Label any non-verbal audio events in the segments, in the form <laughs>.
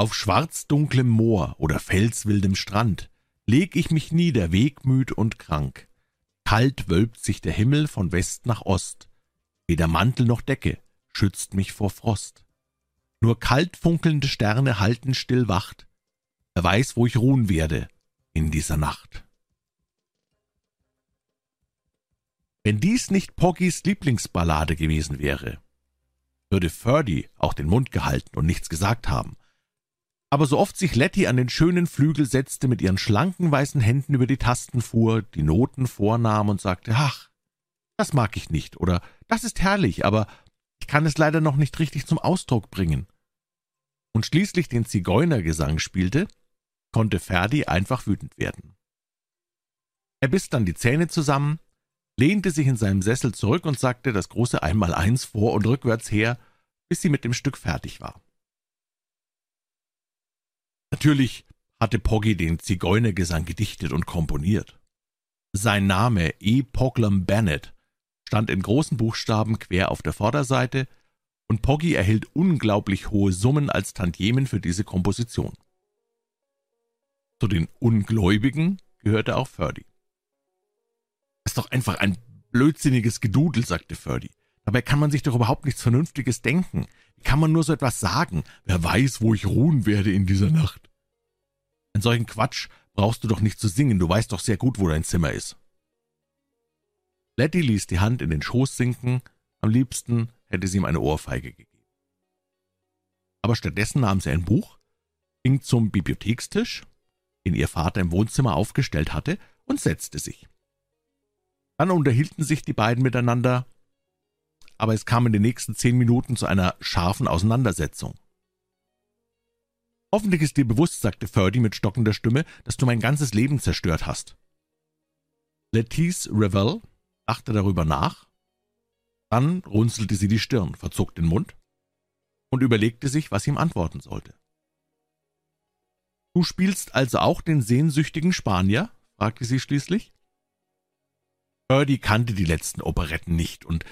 Auf schwarzdunklem Moor oder felswildem Strand leg ich mich nieder, wegmüd und krank. Kalt wölbt sich der Himmel von West nach Ost. Weder Mantel noch Decke schützt mich vor Frost. Nur kalt funkelnde Sterne halten still Wacht. Wer weiß, wo ich ruhen werde in dieser Nacht. Wenn dies nicht Poggys Lieblingsballade gewesen wäre, würde Ferdy auch den Mund gehalten und nichts gesagt haben. Aber so oft sich Letty an den schönen Flügel setzte, mit ihren schlanken weißen Händen über die Tasten fuhr, die Noten vornahm und sagte, ach, das mag ich nicht oder das ist herrlich, aber ich kann es leider noch nicht richtig zum Ausdruck bringen. Und schließlich den Zigeunergesang spielte, konnte Ferdi einfach wütend werden. Er biss dann die Zähne zusammen, lehnte sich in seinem Sessel zurück und sagte das große Einmaleins vor und rückwärts her, bis sie mit dem Stück fertig war. Natürlich hatte Poggy den Zigeunergesang gedichtet und komponiert. Sein Name E. Poglum Bennett stand in großen Buchstaben quer auf der Vorderseite, und Poggy erhielt unglaublich hohe Summen als Tantiemen für diese Komposition. Zu den Ungläubigen gehörte auch Ferdy. Das ist doch einfach ein blödsinniges Gedudel, sagte Ferdy. Dabei kann man sich doch überhaupt nichts Vernünftiges denken. Wie kann man nur so etwas sagen? Wer weiß, wo ich ruhen werde in dieser Nacht. Einen solchen Quatsch brauchst du doch nicht zu singen, du weißt doch sehr gut, wo dein Zimmer ist. Letty ließ die Hand in den Schoß sinken, am liebsten hätte sie ihm eine Ohrfeige gegeben. Aber stattdessen nahm sie ein Buch, ging zum Bibliothekstisch, den ihr Vater im Wohnzimmer aufgestellt hatte, und setzte sich. Dann unterhielten sich die beiden miteinander, aber es kam in den nächsten zehn Minuten zu einer scharfen Auseinandersetzung. Hoffentlich ist dir bewusst, sagte Ferdy mit stockender Stimme, dass du mein ganzes Leben zerstört hast. Lettice Revel dachte darüber nach, dann runzelte sie die Stirn, verzog den Mund und überlegte sich, was ihm antworten sollte. »Du spielst also auch den sehnsüchtigen Spanier?« fragte sie schließlich. Birdie kannte die letzten Operetten nicht und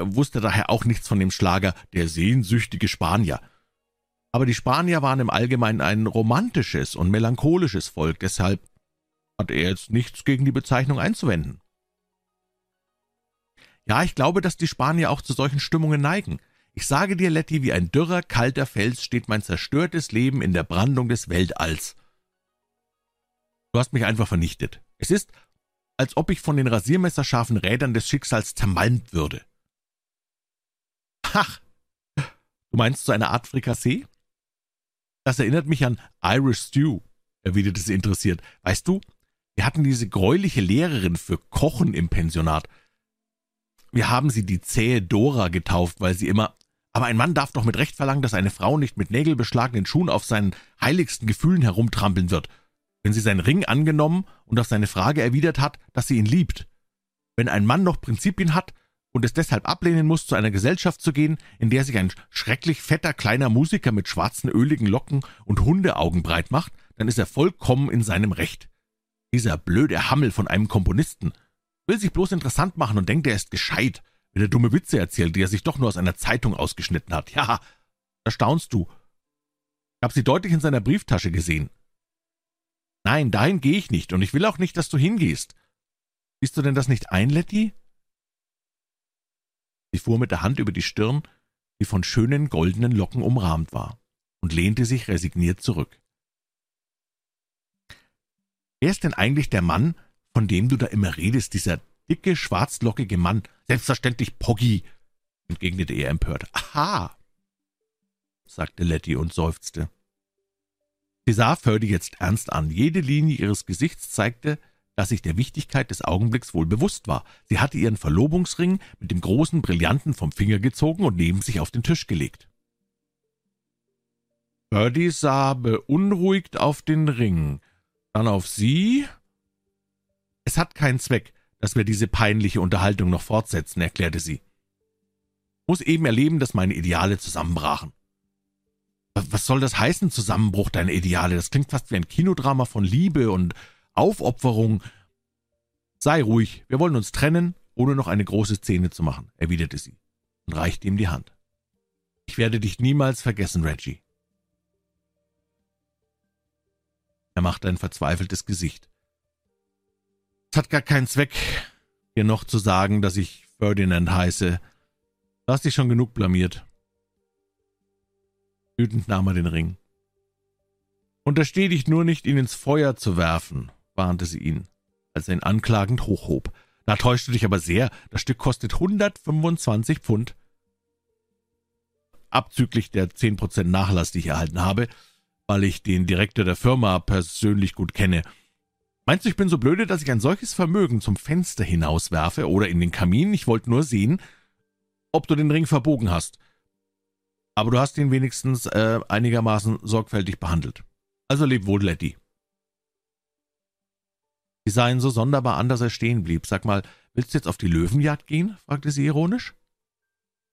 wusste daher auch nichts von dem Schlager »Der sehnsüchtige Spanier«. Aber die Spanier waren im Allgemeinen ein romantisches und melancholisches Volk, deshalb hat er jetzt nichts gegen die Bezeichnung einzuwenden. Ja, ich glaube, dass die Spanier auch zu solchen Stimmungen neigen. Ich sage dir, Letty, wie ein dürrer, kalter Fels steht mein zerstörtes Leben in der Brandung des Weltalls. Du hast mich einfach vernichtet. Es ist, als ob ich von den rasiermesserscharfen Rädern des Schicksals zermalmt würde. Ach, du meinst so eine Art Frikassee? Das erinnert mich an Irish Stew, erwiderte sie interessiert. Weißt du, wir hatten diese greuliche Lehrerin für Kochen im Pensionat. Wir haben sie die zähe Dora getauft, weil sie immer aber ein Mann darf doch mit Recht verlangen, dass eine Frau nicht mit nägelbeschlagenen Schuhen auf seinen heiligsten Gefühlen herumtrampeln wird, wenn sie seinen Ring angenommen und auf seine Frage erwidert hat, dass sie ihn liebt. Wenn ein Mann noch Prinzipien hat und es deshalb ablehnen muss, zu einer Gesellschaft zu gehen, in der sich ein schrecklich fetter kleiner Musiker mit schwarzen öligen Locken und Hundeaugen breit macht, dann ist er vollkommen in seinem Recht. Dieser blöde Hammel von einem Komponisten will sich bloß interessant machen und denkt, er ist gescheit wenn er dumme Witze erzählt, die er sich doch nur aus einer Zeitung ausgeschnitten hat. Ja, da staunst du. Ich habe sie deutlich in seiner Brieftasche gesehen. Nein, dahin gehe ich nicht, und ich will auch nicht, dass du hingehst. Siehst du denn das nicht ein, Letty? Sie fuhr mit der Hand über die Stirn, die von schönen goldenen Locken umrahmt war, und lehnte sich resigniert zurück. Wer ist denn eigentlich der Mann, von dem du da immer redest, dieser dicke, schwarzlockige Mann. Selbstverständlich Poggy, entgegnete er empört. Aha, sagte Letty und seufzte. Sie sah Ferdy jetzt ernst an. Jede Linie ihres Gesichts zeigte, dass sich der Wichtigkeit des Augenblicks wohl bewusst war. Sie hatte ihren Verlobungsring mit dem großen Brillanten vom Finger gezogen und neben sich auf den Tisch gelegt. Ferdy sah beunruhigt auf den Ring, dann auf sie. Es hat keinen Zweck, dass wir diese peinliche Unterhaltung noch fortsetzen, erklärte sie. Muss eben erleben, dass meine Ideale zusammenbrachen. Was soll das heißen, Zusammenbruch deiner Ideale? Das klingt fast wie ein Kinodrama von Liebe und Aufopferung. Sei ruhig, wir wollen uns trennen, ohne noch eine große Szene zu machen, erwiderte sie und reichte ihm die Hand. Ich werde dich niemals vergessen, Reggie. Er machte ein verzweifeltes Gesicht. Es hat gar keinen Zweck, dir noch zu sagen, dass ich Ferdinand heiße. Du hast dich schon genug blamiert. Wütend nahm er den Ring. Untersteh dich nur nicht, ihn ins Feuer zu werfen, warnte sie ihn, als er ihn anklagend hochhob. Da täuscht du dich aber sehr, das Stück kostet 125 Pfund. Abzüglich der 10% Nachlass, die ich erhalten habe, weil ich den Direktor der Firma persönlich gut kenne. Meinst du, ich bin so blöde, dass ich ein solches Vermögen zum Fenster hinauswerfe oder in den Kamin? Ich wollte nur sehen, ob du den Ring verbogen hast. Aber du hast ihn wenigstens äh, einigermaßen sorgfältig behandelt. Also leb wohl, Letty. Sie sah ihn so sonderbar an, dass er stehen blieb. Sag mal, willst du jetzt auf die Löwenjagd gehen? fragte sie ironisch.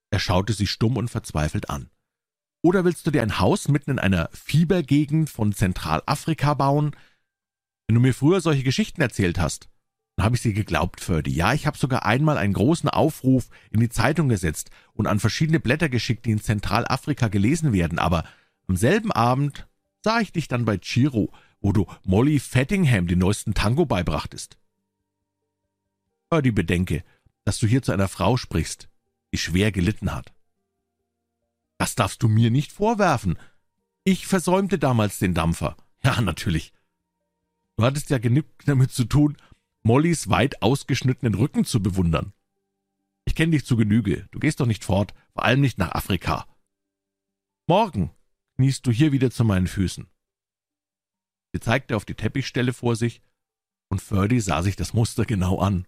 Er schaute sie stumm und verzweifelt an. Oder willst du dir ein Haus mitten in einer Fiebergegend von Zentralafrika bauen? Wenn du mir früher solche Geschichten erzählt hast, dann habe ich sie geglaubt, Ferdy. Ja, ich habe sogar einmal einen großen Aufruf in die Zeitung gesetzt und an verschiedene Blätter geschickt, die in Zentralafrika gelesen werden, aber am selben Abend sah ich dich dann bei Chiro, wo du Molly Fettingham den neuesten Tango beibrachtest. Ferdy bedenke, dass du hier zu einer Frau sprichst, die schwer gelitten hat. Das darfst du mir nicht vorwerfen. Ich versäumte damals den Dampfer. Ja, natürlich. Du hattest ja genug damit zu tun, Mollys weit ausgeschnittenen Rücken zu bewundern. Ich kenne dich zu Genüge. Du gehst doch nicht fort, vor allem nicht nach Afrika. Morgen kniest du hier wieder zu meinen Füßen. Sie zeigte auf die Teppichstelle vor sich, und Ferdy sah sich das Muster genau an.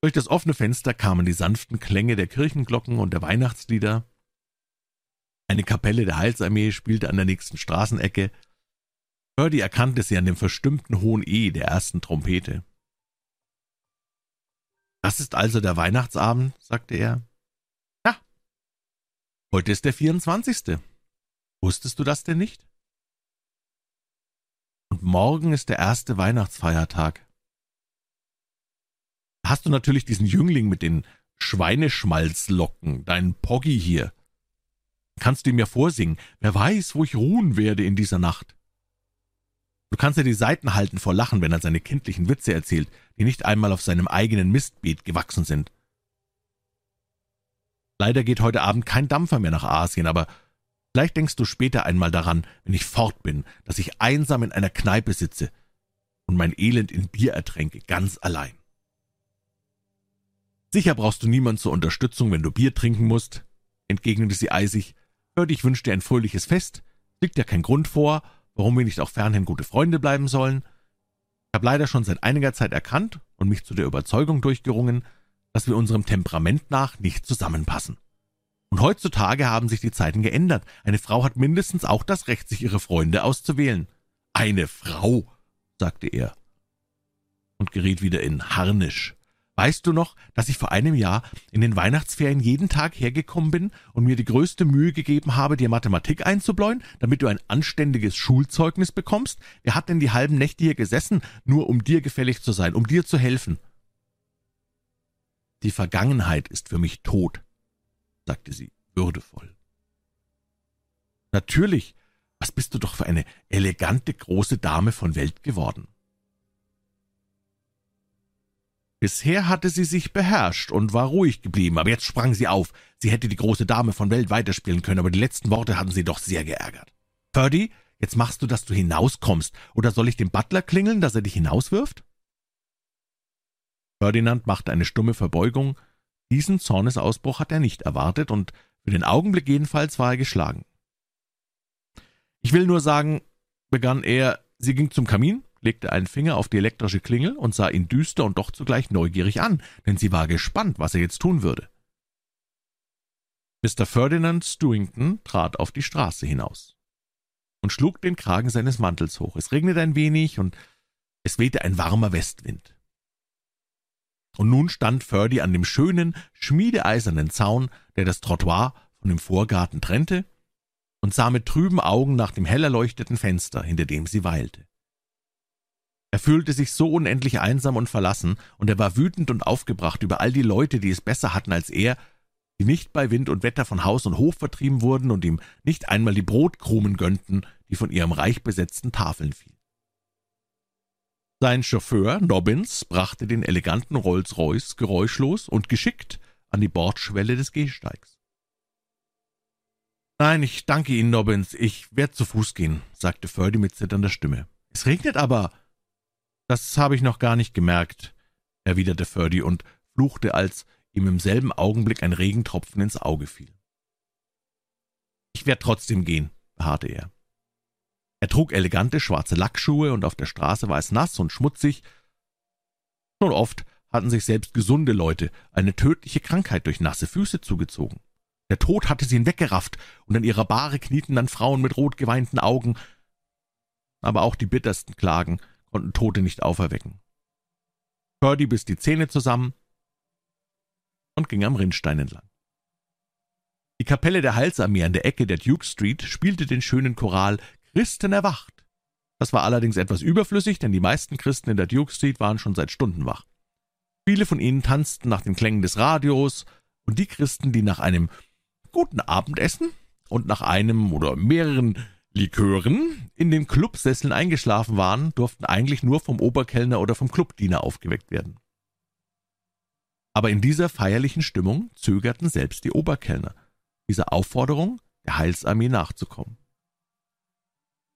Durch das offene Fenster kamen die sanften Klänge der Kirchenglocken und der Weihnachtslieder. Eine Kapelle der Heilsarmee spielte an der nächsten Straßenecke. Purdy erkannte sie an dem verstimmten hohen E der ersten Trompete. Das ist also der Weihnachtsabend, sagte er. Ja. Heute ist der vierundzwanzigste. Wusstest du das denn nicht? Und morgen ist der erste Weihnachtsfeiertag hast du natürlich diesen Jüngling mit den Schweineschmalzlocken, deinen Poggy hier. Kannst du ihm ja vorsingen, wer weiß, wo ich ruhen werde in dieser Nacht. Du kannst ja die Seiten halten vor Lachen, wenn er seine kindlichen Witze erzählt, die nicht einmal auf seinem eigenen Mistbeet gewachsen sind. Leider geht heute Abend kein Dampfer mehr nach Asien, aber vielleicht denkst du später einmal daran, wenn ich fort bin, dass ich einsam in einer Kneipe sitze und mein Elend in Bier ertränke, ganz allein. Sicher brauchst du niemand zur Unterstützung, wenn du Bier trinken musst, entgegnete sie eisig. Hört, ich wünsche dir ein fröhliches Fest. Liegt ja kein Grund vor, warum wir nicht auch fernhin gute Freunde bleiben sollen. Ich habe leider schon seit einiger Zeit erkannt und mich zu der Überzeugung durchgerungen, dass wir unserem Temperament nach nicht zusammenpassen. Und heutzutage haben sich die Zeiten geändert. Eine Frau hat mindestens auch das Recht, sich ihre Freunde auszuwählen. Eine Frau, sagte er und geriet wieder in Harnisch. Weißt du noch, dass ich vor einem Jahr in den Weihnachtsferien jeden Tag hergekommen bin und mir die größte Mühe gegeben habe, dir Mathematik einzubläuen, damit du ein anständiges Schulzeugnis bekommst? Wer hat denn die halben Nächte hier gesessen, nur um dir gefällig zu sein, um dir zu helfen? Die Vergangenheit ist für mich tot, sagte sie würdevoll. Natürlich, was bist du doch für eine elegante große Dame von Welt geworden. Bisher hatte sie sich beherrscht und war ruhig geblieben, aber jetzt sprang sie auf. Sie hätte die große Dame von Welt weiterspielen können, aber die letzten Worte hatten sie doch sehr geärgert. Purdy, jetzt machst du, dass du hinauskommst, oder soll ich dem Butler klingeln, dass er dich hinauswirft? Ferdinand machte eine stumme Verbeugung. Diesen Zornesausbruch hat er nicht erwartet, und für den Augenblick jedenfalls war er geschlagen. Ich will nur sagen, begann er, sie ging zum Kamin, legte einen Finger auf die elektrische Klingel und sah ihn düster und doch zugleich neugierig an, denn sie war gespannt, was er jetzt tun würde. Mr. Ferdinand Stewington trat auf die Straße hinaus und schlug den Kragen seines Mantels hoch. Es regnete ein wenig und es wehte ein warmer Westwind. Und nun stand Ferdy an dem schönen, schmiedeeisernen Zaun, der das Trottoir von dem Vorgarten trennte, und sah mit trüben Augen nach dem hell erleuchteten Fenster, hinter dem sie weilte. Er fühlte sich so unendlich einsam und verlassen, und er war wütend und aufgebracht über all die Leute, die es besser hatten als er, die nicht bei Wind und Wetter von Haus und Hof vertrieben wurden und ihm nicht einmal die Brotkrumen gönnten, die von ihrem reich besetzten Tafeln fielen. Sein Chauffeur Nobbins brachte den eleganten Rolls-Royce geräuschlos und geschickt an die Bordschwelle des Gehsteigs. »Nein, ich danke Ihnen, Nobbins, ich werde zu Fuß gehen«, sagte Ferdy mit zitternder Stimme. »Es regnet aber.« »Das habe ich noch gar nicht gemerkt«, erwiderte Ferdy und fluchte, als ihm im selben Augenblick ein Regentropfen ins Auge fiel. »Ich werde trotzdem gehen«, beharrte er. Er trug elegante schwarze Lackschuhe, und auf der Straße war es nass und schmutzig. Schon oft hatten sich selbst gesunde Leute eine tödliche Krankheit durch nasse Füße zugezogen. Der Tod hatte sie hinweggerafft, und an ihrer Bahre knieten dann Frauen mit rot geweinten Augen. Aber auch die bittersten Klagen konnten Tote nicht auferwecken. Purdy biss die Zähne zusammen und ging am Rinnstein entlang. Die Kapelle der Heilsarmee an der Ecke der Duke Street spielte den schönen Choral Christen erwacht. Das war allerdings etwas überflüssig, denn die meisten Christen in der Duke Street waren schon seit Stunden wach. Viele von ihnen tanzten nach den Klängen des Radios, und die Christen, die nach einem guten Abendessen und nach einem oder mehreren Likören in den Clubsesseln eingeschlafen waren, durften eigentlich nur vom Oberkellner oder vom Clubdiener aufgeweckt werden. Aber in dieser feierlichen Stimmung zögerten selbst die Oberkellner, dieser Aufforderung der Heilsarmee nachzukommen.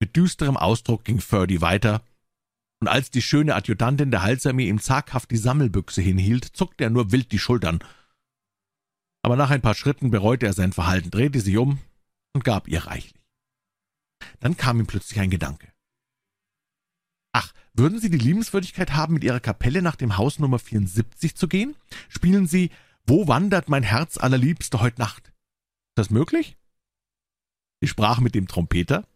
Mit düsterem Ausdruck ging Ferdy weiter, und als die schöne Adjutantin der Halsarmee ihm zaghaft die Sammelbüchse hinhielt, zuckte er nur wild die Schultern. Aber nach ein paar Schritten bereute er sein Verhalten, drehte sich um und gab ihr reichlich. Dann kam ihm plötzlich ein Gedanke. Ach, würden Sie die Liebenswürdigkeit haben, mit Ihrer Kapelle nach dem Haus Nummer 74 zu gehen? Spielen Sie Wo wandert mein Herz allerliebste heut Nacht? Ist das möglich? Sie sprach mit dem Trompeter,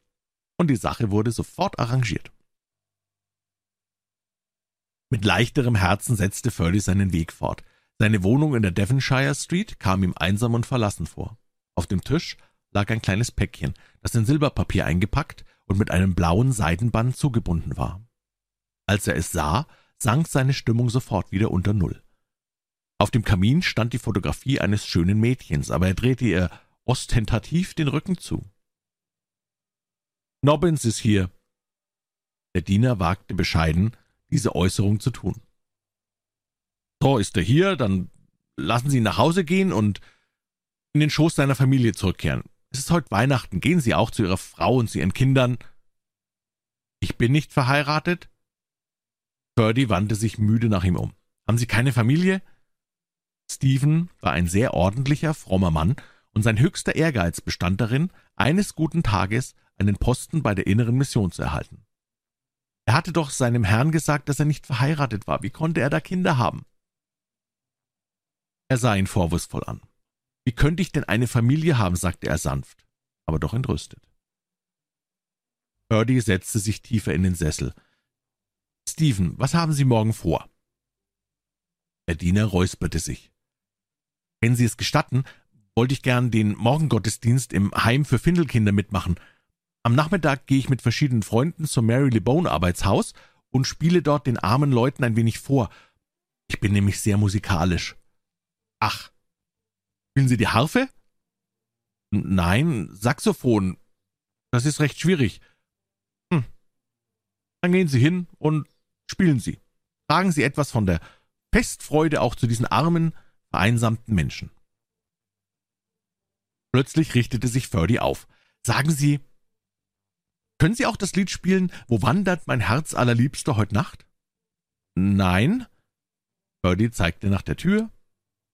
und die Sache wurde sofort arrangiert. Mit leichterem Herzen setzte Furley seinen Weg fort. Seine Wohnung in der Devonshire Street kam ihm einsam und verlassen vor. Auf dem Tisch lag ein kleines Päckchen, das in Silberpapier eingepackt und mit einem blauen Seidenband zugebunden war. Als er es sah, sank seine Stimmung sofort wieder unter Null. Auf dem Kamin stand die Fotografie eines schönen Mädchens, aber er drehte ihr ostentativ den Rücken zu. Nobbins ist hier. Der Diener wagte bescheiden, diese Äußerung zu tun. So, ist er hier, dann lassen Sie ihn nach Hause gehen und in den Schoß seiner Familie zurückkehren. Es ist heute Weihnachten, gehen Sie auch zu Ihrer Frau und zu Ihren Kindern. Ich bin nicht verheiratet? Purdy wandte sich müde nach ihm um. Haben Sie keine Familie? Stephen war ein sehr ordentlicher, frommer Mann, und sein höchster Ehrgeiz bestand darin, eines guten Tages einen Posten bei der inneren Mission zu erhalten. Er hatte doch seinem Herrn gesagt, dass er nicht verheiratet war. Wie konnte er da Kinder haben? Er sah ihn vorwurfsvoll an. Wie könnte ich denn eine Familie haben, sagte er sanft, aber doch entrüstet. Purdy setzte sich tiefer in den Sessel. Stephen, was haben Sie morgen vor? Der Diener räusperte sich. Wenn Sie es gestatten, wollte ich gern den Morgengottesdienst im Heim für Findelkinder mitmachen. Am Nachmittag gehe ich mit verschiedenen Freunden zum Mary LeBone Arbeitshaus und spiele dort den armen Leuten ein wenig vor. Ich bin nämlich sehr musikalisch. Ach, spielen Sie die Harfe? Nein, Saxophon. Das ist recht schwierig. Hm. Dann gehen Sie hin und spielen Sie. Tragen Sie etwas von der Festfreude auch zu diesen armen, vereinsamten Menschen. Plötzlich richtete sich Ferdy auf. Sagen Sie, können Sie auch das Lied spielen, Wo wandert mein Herz allerliebster heut Nacht? Nein. Birdie zeigte nach der Tür.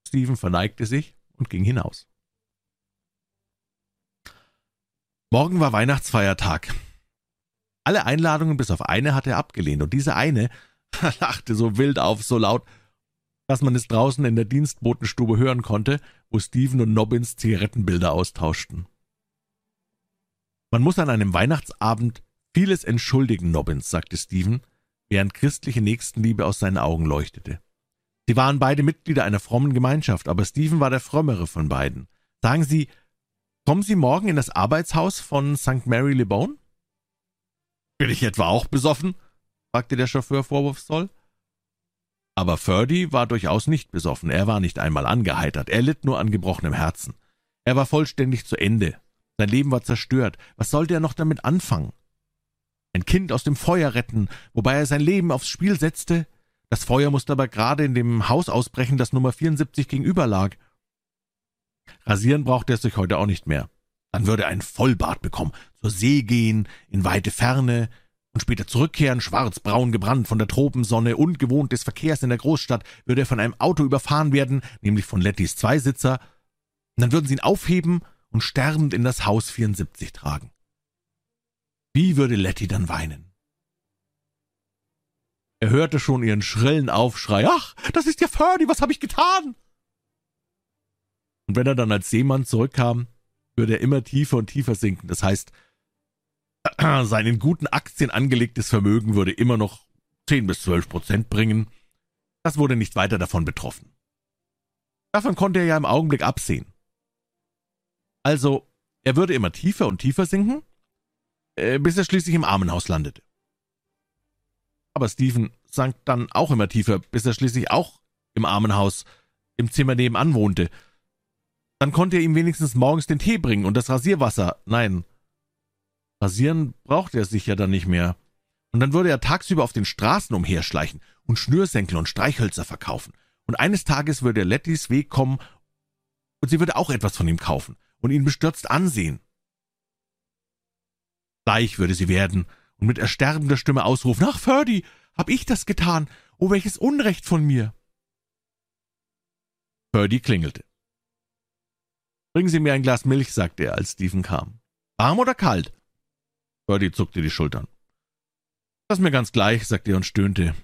Stephen verneigte sich und ging hinaus. Morgen war Weihnachtsfeiertag. Alle Einladungen bis auf eine hatte er abgelehnt, und diese eine <laughs> lachte so wild auf, so laut, dass man es draußen in der Dienstbotenstube hören konnte, wo Stephen und Nobbins Zigarettenbilder austauschten. Man muss an einem Weihnachtsabend vieles entschuldigen, Nobbins, sagte Stephen, während christliche Nächstenliebe aus seinen Augen leuchtete. Sie waren beide Mitglieder einer frommen Gemeinschaft, aber Stephen war der frömmere von beiden. Sagen Sie, kommen Sie morgen in das Arbeitshaus von St. Mary Le Bon? Bin ich etwa auch besoffen? fragte der Chauffeur vorwurfsvoll. Aber Ferdy war durchaus nicht besoffen, er war nicht einmal angeheitert, er litt nur an gebrochenem Herzen. Er war vollständig zu Ende, sein Leben war zerstört, was sollte er noch damit anfangen? Ein Kind aus dem Feuer retten, wobei er sein Leben aufs Spiel setzte? Das Feuer musste aber gerade in dem Haus ausbrechen, das Nummer 74 gegenüber lag. Rasieren brauchte er sich heute auch nicht mehr. Dann würde er einen Vollbart bekommen, zur See gehen, in weite Ferne, und später zurückkehren, schwarzbraun gebrannt von der Tropensonne, ungewohnt des Verkehrs in der Großstadt, würde er von einem Auto überfahren werden, nämlich von Lettys Zweisitzer, und dann würden sie ihn aufheben und sterbend in das Haus 74 tragen. Wie würde Letty dann weinen? Er hörte schon ihren schrillen Aufschrei. Ach, das ist ja Ferdy, was habe ich getan? Und wenn er dann als Seemann zurückkam, würde er immer tiefer und tiefer sinken. Das heißt, <clears throat> sein in guten Aktien angelegtes Vermögen würde immer noch 10 bis 12 Prozent bringen. Das wurde nicht weiter davon betroffen. Davon konnte er ja im Augenblick absehen. Also, er würde immer tiefer und tiefer sinken, äh, bis er schließlich im Armenhaus landete. Aber Stephen sank dann auch immer tiefer, bis er schließlich auch im Armenhaus im Zimmer nebenan wohnte. Dann konnte er ihm wenigstens morgens den Tee bringen und das Rasierwasser. Nein, Rasieren brauchte er sich ja dann nicht mehr. Und dann würde er tagsüber auf den Straßen umherschleichen und Schnürsenkel und Streichhölzer verkaufen. Und eines Tages würde er Lettys Weg kommen und sie würde auch etwas von ihm kaufen und ihn bestürzt ansehen. Gleich würde sie werden und mit ersterbender Stimme ausrufen, »Ach, Ferdy, hab ich das getan? Oh, welches Unrecht von mir!« Ferdy klingelte. »Bringen Sie mir ein Glas Milch«, sagte er, als Stephen kam. »Warm oder kalt?« Birdie zuckte die Schultern. Das ist mir ganz gleich, sagte er und stöhnte.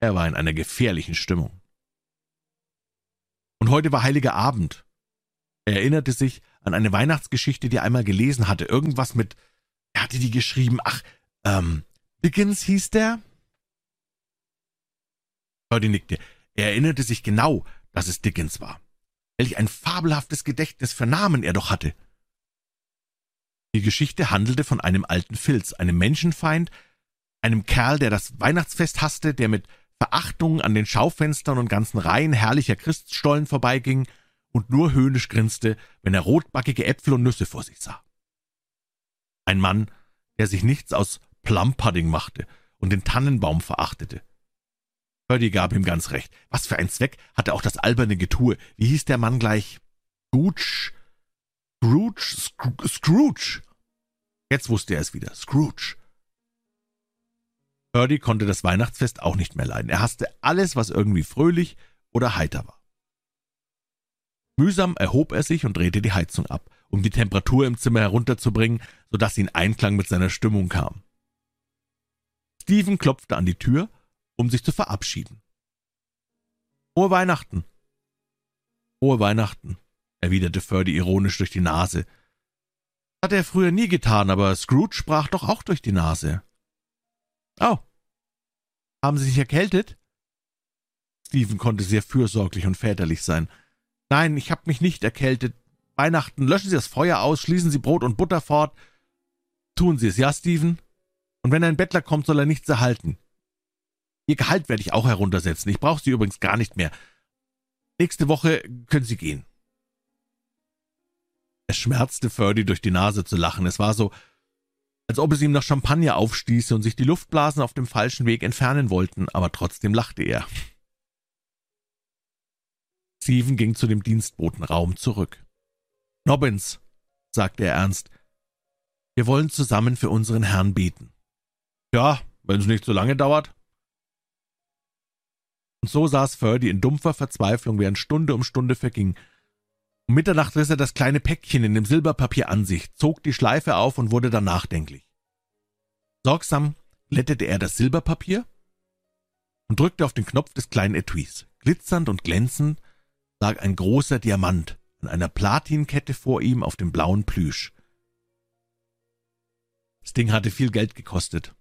Er war in einer gefährlichen Stimmung. Und heute war heiliger Abend. Er erinnerte sich an eine Weihnachtsgeschichte, die er einmal gelesen hatte. Irgendwas mit, er hatte die geschrieben, ach, ähm, Dickens hieß der? Birdie nickte. Er erinnerte sich genau, dass es Dickens war. Welch ein fabelhaftes Gedächtnis für Namen er doch hatte. Die Geschichte handelte von einem alten Filz, einem Menschenfeind, einem Kerl, der das Weihnachtsfest hasste, der mit Verachtung an den Schaufenstern und ganzen Reihen herrlicher Christstollen vorbeiging und nur höhnisch grinste, wenn er rotbackige Äpfel und Nüsse vor sich sah. Ein Mann, der sich nichts aus Plumpudding machte und den Tannenbaum verachtete. Birdie gab ihm ganz recht. Was für ein Zweck hatte auch das alberne Getue. Wie hieß der Mann gleich? Gooch, Scrooge, Scrooge. Jetzt wusste er es wieder. Scrooge. Purdy konnte das Weihnachtsfest auch nicht mehr leiden. Er hasste alles, was irgendwie fröhlich oder heiter war. Mühsam erhob er sich und drehte die Heizung ab, um die Temperatur im Zimmer herunterzubringen, so dass sie in Einklang mit seiner Stimmung kam. Stephen klopfte an die Tür, um sich zu verabschieden. Frohe Weihnachten. Frohe Weihnachten, erwiderte Ferdy ironisch durch die Nase. Hat er früher nie getan, aber Scrooge sprach doch auch durch die Nase. Oh. Haben Sie sich erkältet? Stephen konnte sehr fürsorglich und väterlich sein. Nein, ich habe mich nicht erkältet. Weihnachten, löschen Sie das Feuer aus, schließen Sie Brot und Butter fort. Tun Sie es, ja, Stephen? Und wenn ein Bettler kommt, soll er nichts erhalten. Ihr Gehalt werde ich auch heruntersetzen. Ich brauche Sie übrigens gar nicht mehr. Nächste Woche können Sie gehen. Es schmerzte Ferdy durch die Nase zu lachen. Es war so, als ob es ihm nach Champagner aufstieße und sich die Luftblasen auf dem falschen Weg entfernen wollten, aber trotzdem lachte er. Stephen ging zu dem Dienstbotenraum zurück. Nobbins, sagte er ernst, wir wollen zusammen für unseren Herrn beten. Ja, wenn es nicht so lange dauert. Und so saß Ferdy in dumpfer Verzweiflung, während Stunde um Stunde verging, um Mitternacht riss er das kleine Päckchen in dem Silberpapier an sich, zog die Schleife auf und wurde dann nachdenklich. Sorgsam glättete er das Silberpapier und drückte auf den Knopf des kleinen Etuis. Glitzernd und glänzend lag ein großer Diamant an einer Platinkette vor ihm auf dem blauen Plüsch. Das Ding hatte viel Geld gekostet.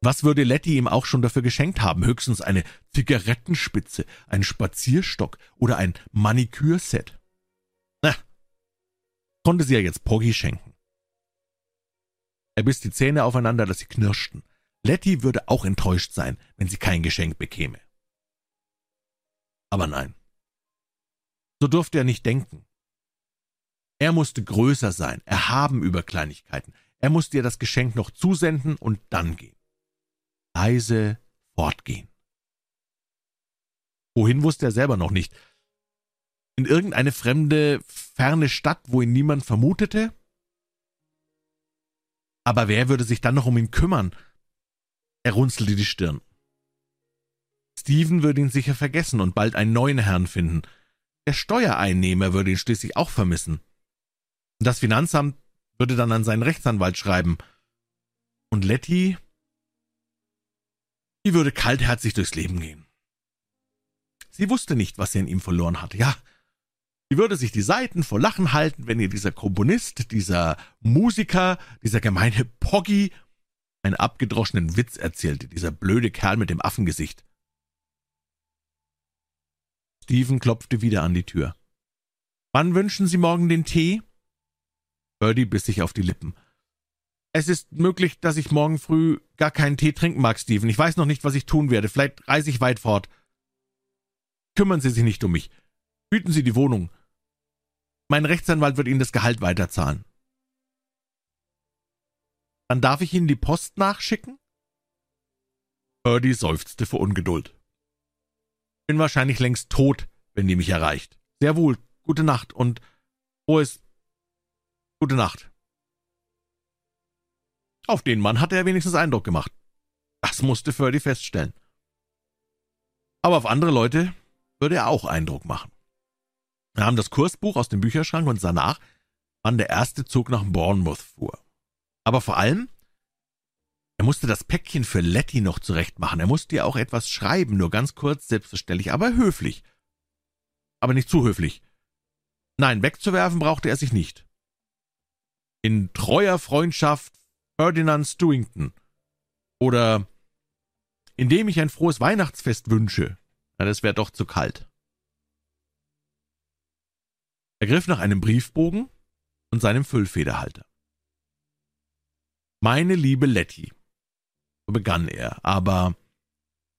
Was würde Letty ihm auch schon dafür geschenkt haben? Höchstens eine Zigarettenspitze, einen Spazierstock oder ein Manikürset. Na, konnte sie ja jetzt Poggy schenken. Er biss die Zähne aufeinander, dass sie knirschten. Letty würde auch enttäuscht sein, wenn sie kein Geschenk bekäme. Aber nein. So durfte er nicht denken. Er musste größer sein, erhaben über Kleinigkeiten. Er musste ihr das Geschenk noch zusenden und dann gehen. Leise fortgehen. Wohin wusste er selber noch nicht. In irgendeine fremde, ferne Stadt, wo ihn niemand vermutete? Aber wer würde sich dann noch um ihn kümmern? Er runzelte die Stirn. Stephen würde ihn sicher vergessen und bald einen neuen Herrn finden. Der Steuereinnehmer würde ihn schließlich auch vermissen. Das Finanzamt würde dann an seinen Rechtsanwalt schreiben. Und Letty, die würde kaltherzig durchs Leben gehen. Sie wusste nicht, was sie in ihm verloren hatte. Ja, sie würde sich die Seiten vor Lachen halten, wenn ihr dieser Komponist, dieser Musiker, dieser gemeine Poggy einen abgedroschenen Witz erzählte, dieser blöde Kerl mit dem Affengesicht. Stephen klopfte wieder an die Tür. Wann wünschen Sie morgen den Tee? Birdie biss sich auf die Lippen. Es ist möglich, dass ich morgen früh gar keinen Tee trinken mag, Stephen. Ich weiß noch nicht, was ich tun werde. Vielleicht reise ich weit fort. Kümmern Sie sich nicht um mich. Hüten Sie die Wohnung. Mein Rechtsanwalt wird Ihnen das Gehalt weiterzahlen. Dann darf ich Ihnen die Post nachschicken? Birdie seufzte vor Ungeduld. Bin wahrscheinlich längst tot, wenn die mich erreicht. Sehr wohl. Gute Nacht und frohes Gute Nacht. Auf den Mann hatte er wenigstens Eindruck gemacht. Das musste Ferdy feststellen. Aber auf andere Leute würde er auch Eindruck machen. Er nahm das Kursbuch aus dem Bücherschrank und sah nach, wann der erste Zug nach Bournemouth fuhr. Aber vor allem, er musste das Päckchen für Letty noch zurechtmachen. Er musste ihr auch etwas schreiben, nur ganz kurz, selbstverständlich, aber höflich. Aber nicht zu höflich. Nein, wegzuwerfen brauchte er sich nicht. In treuer Freundschaft Ferdinand Stewington. Oder indem ich ein frohes Weihnachtsfest wünsche. Na, das wäre doch zu kalt. Er griff nach einem Briefbogen und seinem Füllfederhalter. Meine liebe Letty, so begann er, aber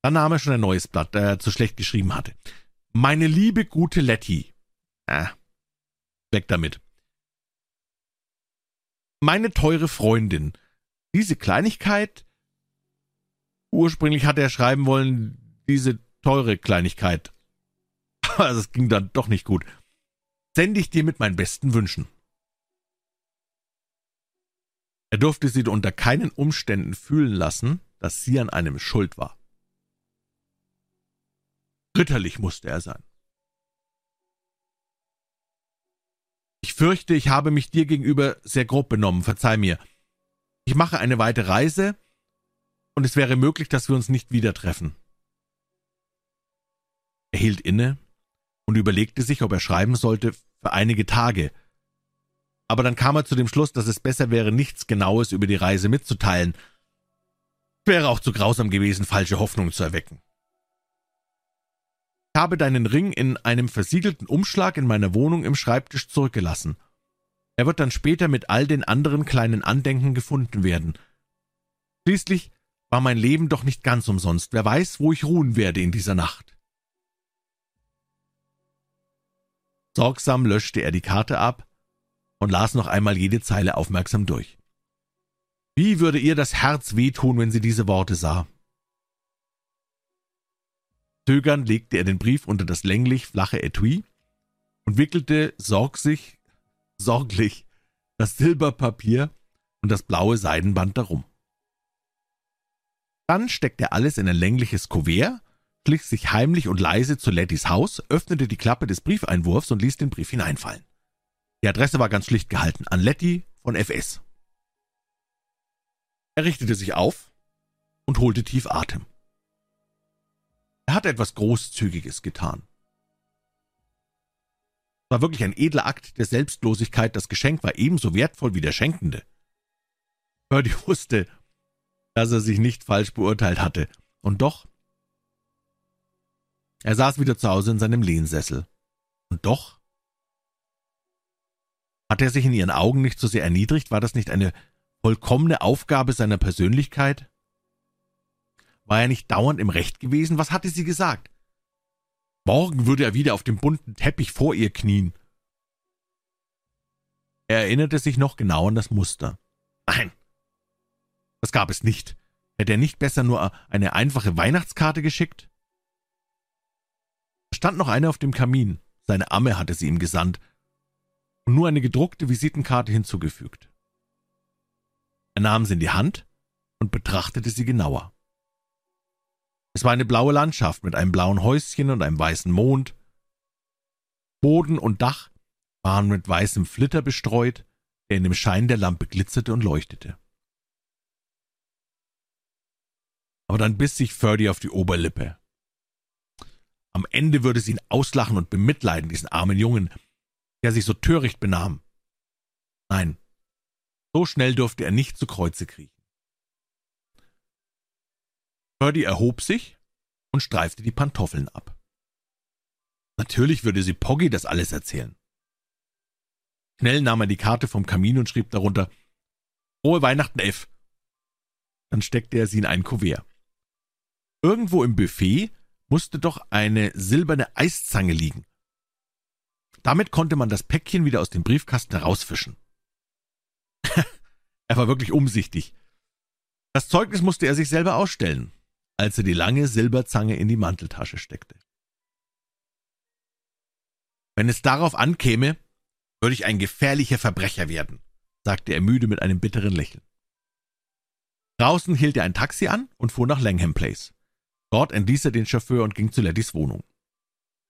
dann nahm er schon ein neues Blatt, da er zu schlecht geschrieben hatte. Meine liebe gute Letty. Ah, weg damit. Meine teure Freundin. Diese Kleinigkeit. Ursprünglich hatte er schreiben wollen, diese teure Kleinigkeit. <laughs> Aber das ging dann doch nicht gut. Sende ich dir mit meinen besten Wünschen. Er durfte sie unter keinen Umständen fühlen lassen, dass sie an einem schuld war. Ritterlich musste er sein. Ich fürchte, ich habe mich dir gegenüber sehr grob benommen, verzeih mir. Ich mache eine weite Reise, und es wäre möglich, dass wir uns nicht wieder treffen. Er hielt inne und überlegte sich, ob er schreiben sollte für einige Tage. Aber dann kam er zu dem Schluss, dass es besser wäre, nichts Genaues über die Reise mitzuteilen. Wäre auch zu grausam gewesen, falsche Hoffnungen zu erwecken. Ich habe deinen Ring in einem versiegelten Umschlag in meiner Wohnung im Schreibtisch zurückgelassen. Er wird dann später mit all den anderen kleinen Andenken gefunden werden. Schließlich war mein Leben doch nicht ganz umsonst. Wer weiß, wo ich ruhen werde in dieser Nacht. Sorgsam löschte er die Karte ab und las noch einmal jede Zeile aufmerksam durch. Wie würde ihr das Herz wehtun, wenn sie diese Worte sah? Zögernd legte er den Brief unter das länglich flache Etui und wickelte sorgsig, sorglich das Silberpapier und das blaue Seidenband darum. Dann steckte er alles in ein längliches Kuvert, schlich sich heimlich und leise zu Lettys Haus, öffnete die Klappe des Briefeinwurfs und ließ den Brief hineinfallen. Die Adresse war ganz schlicht gehalten, an Letty von FS. Er richtete sich auf und holte tief Atem. Er hatte etwas Großzügiges getan. Es war wirklich ein edler Akt der Selbstlosigkeit, das Geschenk war ebenso wertvoll wie der Schenkende. Birdie <laughs> wusste, dass er sich nicht falsch beurteilt hatte, und doch er saß wieder zu Hause in seinem Lehnsessel. Und doch hatte er sich in ihren Augen nicht so sehr erniedrigt, war das nicht eine vollkommene Aufgabe seiner Persönlichkeit? War er nicht dauernd im Recht gewesen? Was hatte sie gesagt? Morgen würde er wieder auf dem bunten Teppich vor ihr knien. Er erinnerte sich noch genau an das Muster. Nein, das gab es nicht. Hätte er nicht besser nur eine einfache Weihnachtskarte geschickt? Da stand noch eine auf dem Kamin. Seine Amme hatte sie ihm gesandt und nur eine gedruckte Visitenkarte hinzugefügt. Er nahm sie in die Hand und betrachtete sie genauer. Es war eine blaue Landschaft mit einem blauen Häuschen und einem weißen Mond. Boden und Dach waren mit weißem Flitter bestreut, der in dem Schein der Lampe glitzerte und leuchtete. Aber dann biss sich Ferdy auf die Oberlippe. Am Ende würde sie ihn auslachen und bemitleiden, diesen armen Jungen, der sich so töricht benahm. Nein, so schnell durfte er nicht zu Kreuze kriechen. Ferdy erhob sich und streifte die Pantoffeln ab. Natürlich würde sie Poggy das alles erzählen. Schnell nahm er die Karte vom Kamin und schrieb darunter Frohe Weihnachten, F. Dann steckte er sie in ein Kuvert. Irgendwo im Buffet musste doch eine silberne Eiszange liegen. Damit konnte man das Päckchen wieder aus dem Briefkasten herausfischen. <laughs> er war wirklich umsichtig. Das Zeugnis musste er sich selber ausstellen als er die lange Silberzange in die Manteltasche steckte. Wenn es darauf ankäme, würde ich ein gefährlicher Verbrecher werden, sagte er müde mit einem bitteren Lächeln. Draußen hielt er ein Taxi an und fuhr nach Langham Place. Dort entließ er den Chauffeur und ging zu Lettys Wohnung.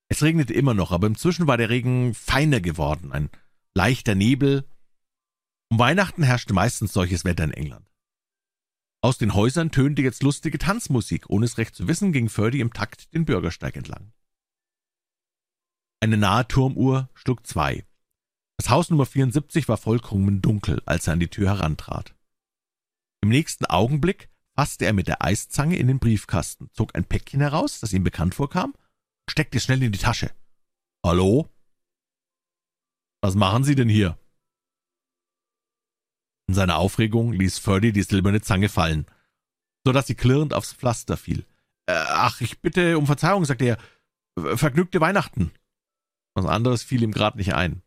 Es regnete immer noch, aber inzwischen war der Regen feiner geworden, ein leichter Nebel. Um Weihnachten herrschte meistens solches Wetter in England. Aus den Häusern tönte jetzt lustige Tanzmusik. Ohne es recht zu wissen, ging Ferdy im Takt den Bürgersteig entlang. Eine nahe Turmuhr schlug zwei. Das Haus Nummer 74 war vollkommen dunkel, als er an die Tür herantrat. Im nächsten Augenblick fasste er mit der Eiszange in den Briefkasten, zog ein Päckchen heraus, das ihm bekannt vorkam, steckte es schnell in die Tasche. Hallo? Was machen Sie denn hier? In seiner Aufregung ließ Ferdy die silberne Zange fallen, so dass sie klirrend aufs Pflaster fiel. Äh, ach, ich bitte um Verzeihung, sagte er. Vergnügte Weihnachten. Was anderes fiel ihm grad nicht ein.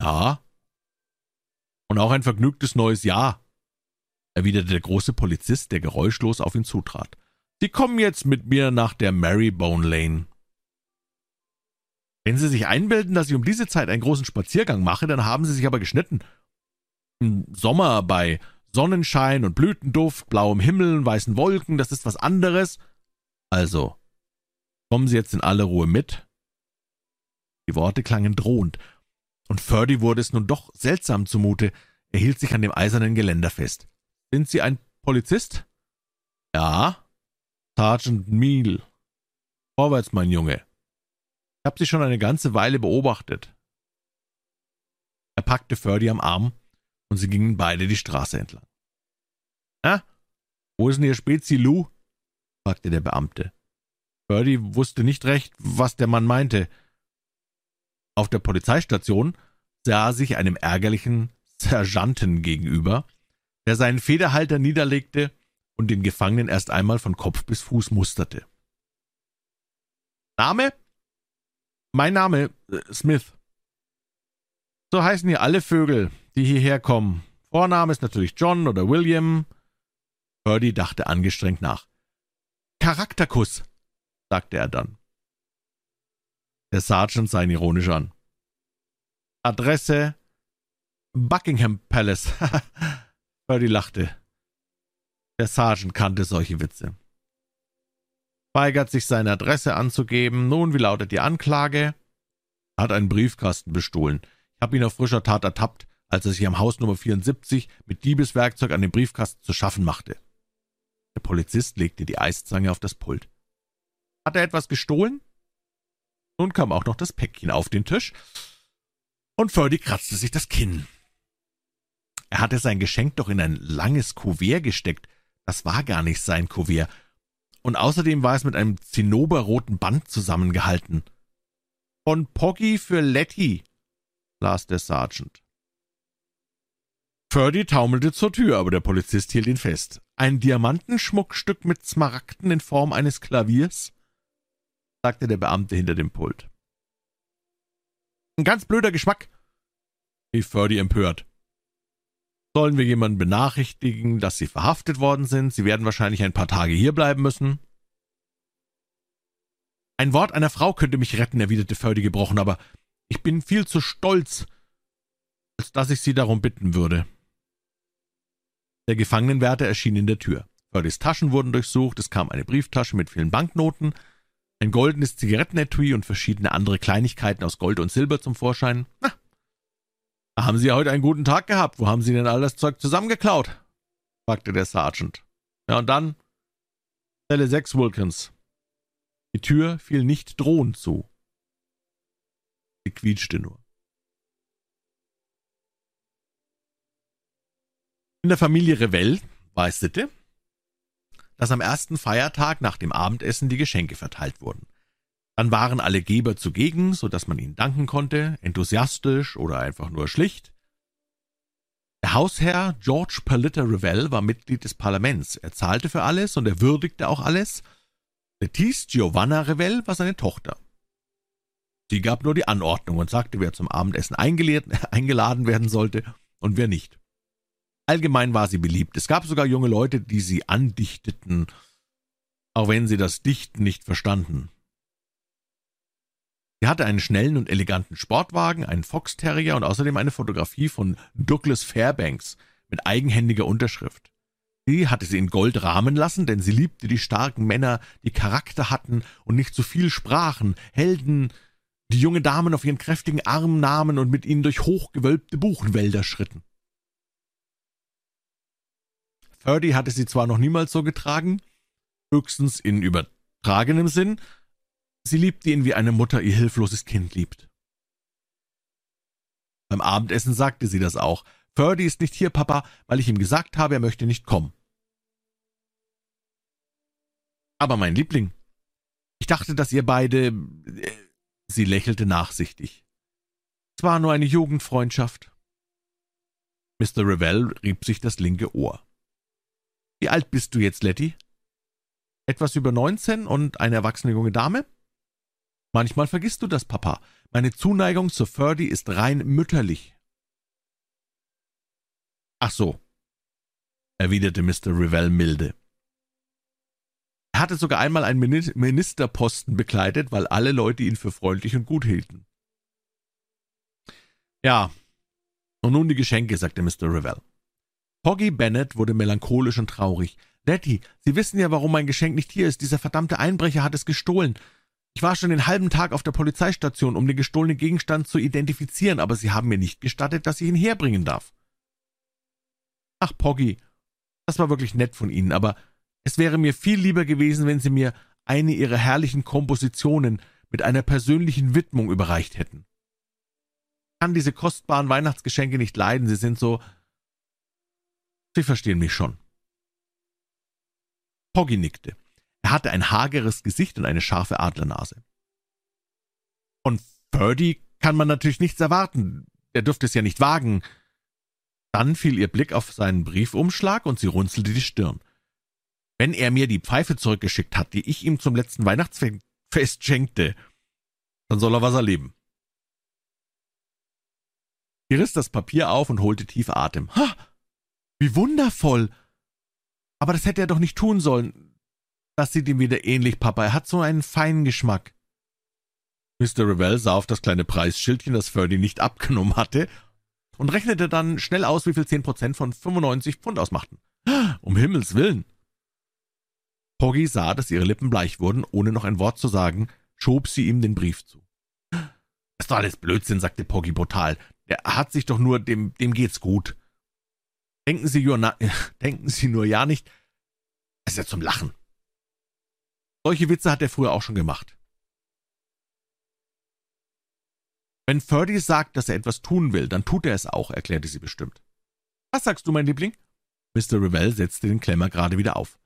Ja. Und auch ein vergnügtes neues Jahr, erwiderte der große Polizist, der geräuschlos auf ihn zutrat. Sie kommen jetzt mit mir nach der Marybone Lane. Wenn Sie sich einbilden, dass ich um diese Zeit einen großen Spaziergang mache, dann haben Sie sich aber geschnitten im Sommer bei Sonnenschein und Blütenduft, blauem Himmel und weißen Wolken, das ist was anderes. Also, kommen Sie jetzt in aller Ruhe mit? Die Worte klangen drohend, und Ferdy wurde es nun doch seltsam zumute. Er hielt sich an dem eisernen Geländer fest. Sind Sie ein Polizist? Ja. Sergeant Meal. Vorwärts, mein Junge. Ich habe Sie schon eine ganze Weile beobachtet. Er packte Ferdy am Arm und sie gingen beide die Straße entlang. »Na, wo ist denn Ihr Spezi Lou?« fragte der Beamte. Birdie wusste nicht recht, was der Mann meinte. Auf der Polizeistation sah sich einem ärgerlichen Sergeanten gegenüber, der seinen Federhalter niederlegte und den Gefangenen erst einmal von Kopf bis Fuß musterte. Name? Mein Name, äh, Smith. So heißen hier alle Vögel, die hierher kommen. Vorname ist natürlich John oder William. Purdy dachte angestrengt nach. Charakterkuss, sagte er dann. Der Sergeant sah ihn ironisch an. Adresse Buckingham Palace. <laughs> Purdy lachte. Der Sergeant kannte solche Witze. Weigert sich seine Adresse anzugeben. Nun, wie lautet die Anklage? Hat einen Briefkasten bestohlen. Ich habe ihn auf frischer Tat ertappt als er sich am Haus Nummer 74 mit Diebeswerkzeug an dem Briefkasten zu schaffen machte. Der Polizist legte die Eiszange auf das Pult. Hat er etwas gestohlen? Nun kam auch noch das Päckchen auf den Tisch, und Ferdy kratzte sich das Kinn. Er hatte sein Geschenk doch in ein langes Kuvert gesteckt. Das war gar nicht sein Kuvert. Und außerdem war es mit einem zinnoberroten Band zusammengehalten. Von Poggy für Letty, las der Sergeant. Ferdy taumelte zur Tür, aber der Polizist hielt ihn fest. Ein Diamantenschmuckstück mit Smaragden in Form eines Klaviers? sagte der Beamte hinter dem Pult. Ein ganz blöder Geschmack, rief Ferdy empört. Sollen wir jemanden benachrichtigen, dass Sie verhaftet worden sind? Sie werden wahrscheinlich ein paar Tage hierbleiben müssen. Ein Wort einer Frau könnte mich retten, erwiderte Ferdy gebrochen, aber ich bin viel zu stolz, als dass ich Sie darum bitten würde. Der Gefangenenwärter erschien in der Tür. Ferdys Taschen wurden durchsucht, es kam eine Brieftasche mit vielen Banknoten, ein goldenes Zigarettenetui und verschiedene andere Kleinigkeiten aus Gold und Silber zum Vorschein. Na, haben Sie heute einen guten Tag gehabt. Wo haben Sie denn all das Zeug zusammengeklaut? fragte der Sergeant. Ja, und dann? Zelle 6 Wilkins. Die Tür fiel nicht drohend zu. Sie quietschte nur. In der Familie Revell war Sitte, dass am ersten Feiertag nach dem Abendessen die Geschenke verteilt wurden. Dann waren alle Geber zugegen, so dass man ihnen danken konnte, enthusiastisch oder einfach nur schlicht. Der Hausherr George Perlitter Revell war Mitglied des Parlaments. Er zahlte für alles und er würdigte auch alles. Lettice Giovanna Revell war seine Tochter. Sie gab nur die Anordnung und sagte, wer zum Abendessen <laughs> eingeladen werden sollte und wer nicht. Allgemein war sie beliebt. Es gab sogar junge Leute, die sie andichteten, auch wenn sie das Dichten nicht verstanden. Sie hatte einen schnellen und eleganten Sportwagen, einen Fox Terrier und außerdem eine Fotografie von Douglas Fairbanks mit eigenhändiger Unterschrift. Sie hatte sie in Gold rahmen lassen, denn sie liebte die starken Männer, die Charakter hatten und nicht zu viel sprachen, Helden, die junge Damen auf ihren kräftigen Arm nahmen und mit ihnen durch hochgewölbte Buchenwälder schritten. Ferdy hatte sie zwar noch niemals so getragen, höchstens in übertragenem Sinn, sie liebte ihn wie eine Mutter ihr hilfloses Kind liebt. Beim Abendessen sagte sie das auch. Ferdy ist nicht hier, Papa, weil ich ihm gesagt habe, er möchte nicht kommen. Aber mein Liebling, ich dachte, dass ihr beide. Äh, sie lächelte nachsichtig. Es war nur eine Jugendfreundschaft. Mr. Revell rieb sich das linke Ohr. Wie alt bist du jetzt, Letty? Etwas über neunzehn und eine erwachsene junge Dame? Manchmal vergisst du das, Papa. Meine Zuneigung zu Ferdy ist rein mütterlich. Ach so, erwiderte Mr. Revell milde. Er hatte sogar einmal einen Ministerposten bekleidet, weil alle Leute ihn für freundlich und gut hielten. Ja, und nun die Geschenke, sagte Mr. Revell. Poggy Bennett wurde melancholisch und traurig. Letty, Sie wissen ja, warum mein Geschenk nicht hier ist. Dieser verdammte Einbrecher hat es gestohlen. Ich war schon den halben Tag auf der Polizeistation, um den gestohlenen Gegenstand zu identifizieren, aber Sie haben mir nicht gestattet, dass ich ihn herbringen darf. Ach, Poggy, das war wirklich nett von Ihnen, aber es wäre mir viel lieber gewesen, wenn Sie mir eine Ihrer herrlichen Kompositionen mit einer persönlichen Widmung überreicht hätten. Ich kann diese kostbaren Weihnachtsgeschenke nicht leiden, sie sind so Sie verstehen mich schon. Poggy nickte. Er hatte ein hageres Gesicht und eine scharfe Adlernase. Von Ferdy kann man natürlich nichts erwarten. Er dürfte es ja nicht wagen. Dann fiel ihr Blick auf seinen Briefumschlag und sie runzelte die Stirn. Wenn er mir die Pfeife zurückgeschickt hat, die ich ihm zum letzten Weihnachtsfest schenkte, dann soll er was erleben. Sie riss das Papier auf und holte tief Atem. Ha! Wie wundervoll! Aber das hätte er doch nicht tun sollen. Das sieht ihm wieder ähnlich, Papa. Er hat so einen feinen Geschmack. Mr. Revell sah auf das kleine Preisschildchen, das Ferdy nicht abgenommen hatte, und rechnete dann schnell aus, wie viel zehn Prozent von 95 Pfund ausmachten. Um Himmels willen! Poggy sah, dass ihre Lippen bleich wurden, ohne noch ein Wort zu sagen, schob sie ihm den Brief zu. Das ist doch alles Blödsinn, sagte Poggy brutal. Der hat sich doch nur, dem, dem geht's gut. Denken Sie, nur, <laughs> denken Sie nur ja nicht. Es ist ja zum Lachen. Solche Witze hat er früher auch schon gemacht. Wenn Ferdy sagt, dass er etwas tun will, dann tut er es auch, erklärte sie bestimmt. Was sagst du, mein Liebling? Mr. Revell setzte den Klemmer gerade wieder auf.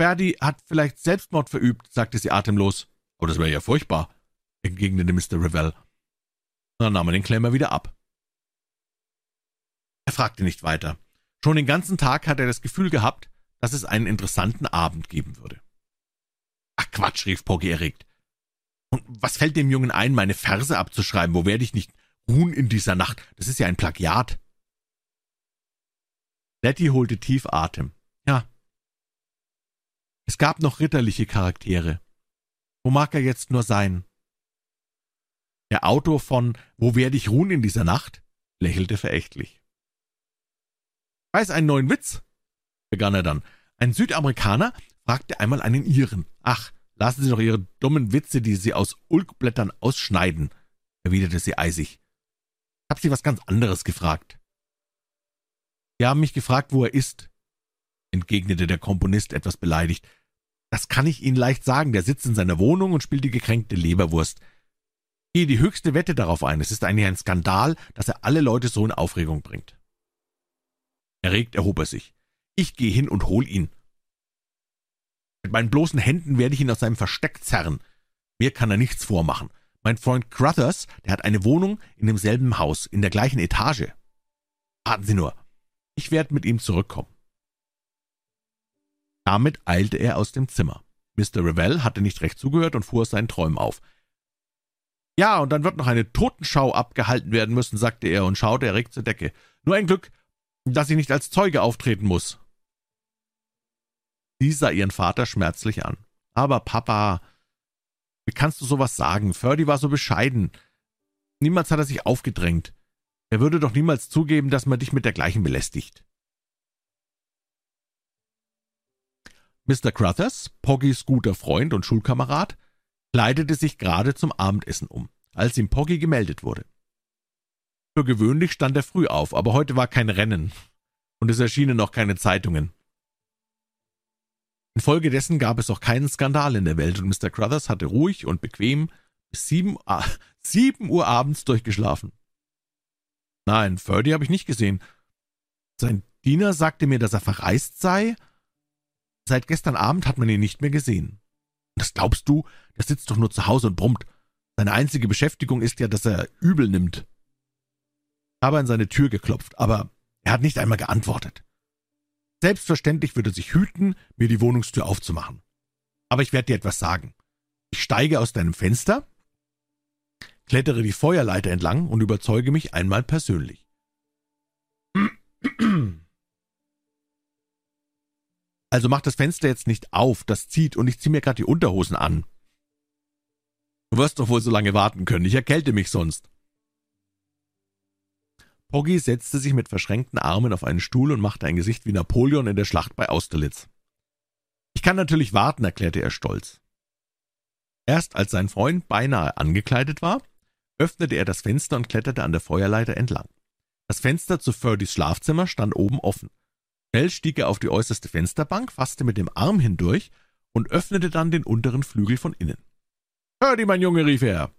Ferdy hat vielleicht Selbstmord verübt, sagte sie atemlos. Oh, das wäre ja furchtbar, entgegnete Mr. Revell. Dann nahm er den Klemmer wieder ab. Er fragte nicht weiter. Schon den ganzen Tag hatte er das Gefühl gehabt, dass es einen interessanten Abend geben würde. Ach Quatsch, rief Poggy erregt. Und was fällt dem Jungen ein, meine Verse abzuschreiben? Wo werde ich nicht ruhen in dieser Nacht? Das ist ja ein Plagiat. Letty holte tief Atem. Ja. Es gab noch ritterliche Charaktere. Wo mag er jetzt nur sein? Der Autor von Wo werde ich ruhen in dieser Nacht? lächelte verächtlich. Weiß einen neuen Witz? begann er dann. Ein Südamerikaner fragte einmal einen Iren. Ach, lassen Sie doch Ihre dummen Witze, die Sie aus Ulkblättern ausschneiden, erwiderte sie eisig. Ich hab Sie was ganz anderes gefragt. Sie haben mich gefragt, wo er ist, entgegnete der Komponist etwas beleidigt. Das kann ich Ihnen leicht sagen, der sitzt in seiner Wohnung und spielt die gekränkte Leberwurst. Gehe die höchste Wette darauf ein. Es ist eigentlich ein Skandal, dass er alle Leute so in Aufregung bringt. Erregt erhob er sich. Ich gehe hin und hol ihn. Mit meinen bloßen Händen werde ich ihn aus seinem Versteck zerren. Mir kann er nichts vormachen. Mein Freund Crothers, der hat eine Wohnung in demselben Haus, in der gleichen Etage. Warten Sie nur. Ich werde mit ihm zurückkommen. Damit eilte er aus dem Zimmer. Mr. Revell hatte nicht recht zugehört und fuhr aus seinen Träumen auf. Ja, und dann wird noch eine Totenschau abgehalten werden müssen, sagte er und schaute erregt zur Decke. Nur ein Glück, dass ich nicht als Zeuge auftreten muss. Sie sah ihren Vater schmerzlich an. Aber Papa, wie kannst du sowas sagen? Ferdy war so bescheiden. Niemals hat er sich aufgedrängt. Er würde doch niemals zugeben, dass man dich mit dergleichen belästigt. Mr. Crothers, Poggys guter Freund und Schulkamerad, kleidete sich gerade zum Abendessen um, als ihm Poggy gemeldet wurde. Für gewöhnlich stand er früh auf, aber heute war kein Rennen, und es erschienen noch keine Zeitungen. Infolgedessen gab es auch keinen Skandal in der Welt, und Mr. Crothers hatte ruhig und bequem bis sieben, <laughs> sieben Uhr abends durchgeschlafen. Nein, Ferdy habe ich nicht gesehen. Sein Diener sagte mir, dass er verreist sei. Seit gestern Abend hat man ihn nicht mehr gesehen. Das glaubst du? Der sitzt doch nur zu Hause und brummt. Seine einzige Beschäftigung ist ja, dass er übel nimmt habe an seine Tür geklopft, aber er hat nicht einmal geantwortet. Selbstverständlich würde sich hüten, mir die Wohnungstür aufzumachen. Aber ich werde dir etwas sagen. Ich steige aus deinem Fenster, klettere die Feuerleiter entlang und überzeuge mich einmal persönlich. Also mach das Fenster jetzt nicht auf, das zieht und ich zieh mir gerade die Unterhosen an. Du wirst doch wohl so lange warten können, ich erkälte mich sonst. Poggy setzte sich mit verschränkten Armen auf einen Stuhl und machte ein Gesicht wie Napoleon in der Schlacht bei Austerlitz. Ich kann natürlich warten, erklärte er stolz. Erst als sein Freund beinahe angekleidet war, öffnete er das Fenster und kletterte an der Feuerleiter entlang. Das Fenster zu Ferdys Schlafzimmer stand oben offen. Schnell stieg er auf die äußerste Fensterbank, fasste mit dem Arm hindurch und öffnete dann den unteren Flügel von innen. Ferdy, mein Junge, rief er.